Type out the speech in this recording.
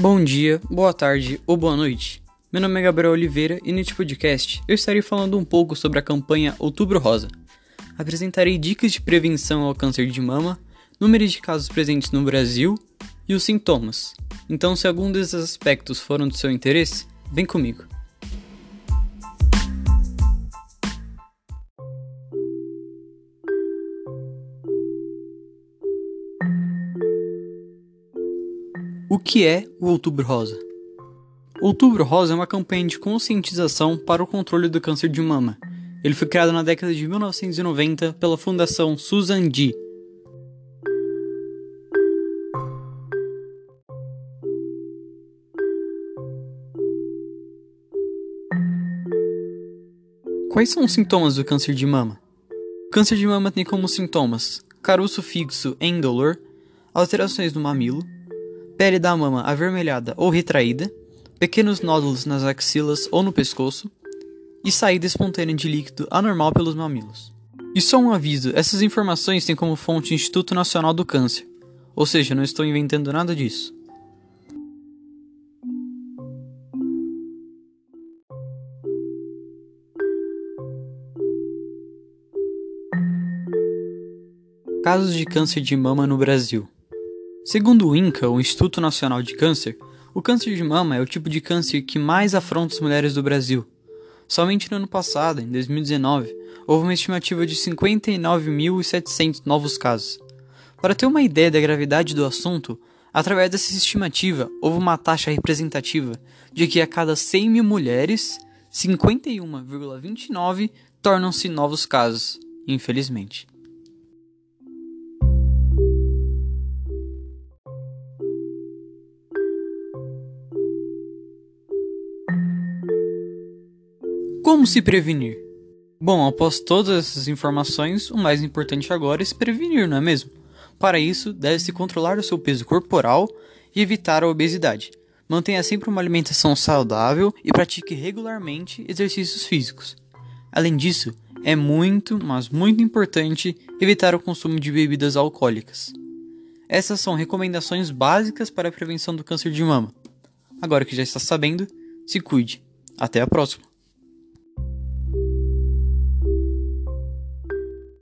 Bom dia, boa tarde ou boa noite. Meu nome é Gabriel Oliveira e neste podcast eu estarei falando um pouco sobre a campanha Outubro Rosa. Apresentarei dicas de prevenção ao câncer de mama, números de casos presentes no Brasil e os sintomas. Então, se algum desses aspectos foram do seu interesse, vem comigo. O que é o Outubro Rosa? Outubro Rosa é uma campanha de conscientização para o controle do câncer de mama. Ele foi criado na década de 1990 pela Fundação Susan G. Quais são os sintomas do câncer de mama? O câncer de mama tem como sintomas caroço fixo em indolor, alterações no mamilo, pele da mama avermelhada ou retraída, pequenos nódulos nas axilas ou no pescoço e saída espontânea de líquido anormal pelos mamilos. E só um aviso: essas informações têm como fonte o Instituto Nacional do Câncer, ou seja, não estou inventando nada disso. Casos de câncer de mama no Brasil. Segundo o INCA, o Instituto Nacional de Câncer, o câncer de mama é o tipo de câncer que mais afronta as mulheres do Brasil. Somente no ano passado, em 2019, houve uma estimativa de 59.700 novos casos. Para ter uma ideia da gravidade do assunto, através dessa estimativa, houve uma taxa representativa de que a cada 100 mil mulheres, 51,29 tornam-se novos casos, infelizmente. Como se prevenir? Bom, após todas essas informações, o mais importante agora é se prevenir, não é mesmo? Para isso, deve-se controlar o seu peso corporal e evitar a obesidade. Mantenha sempre uma alimentação saudável e pratique regularmente exercícios físicos. Além disso, é muito, mas muito importante evitar o consumo de bebidas alcoólicas. Essas são recomendações básicas para a prevenção do câncer de mama. Agora que já está sabendo, se cuide. Até a próxima!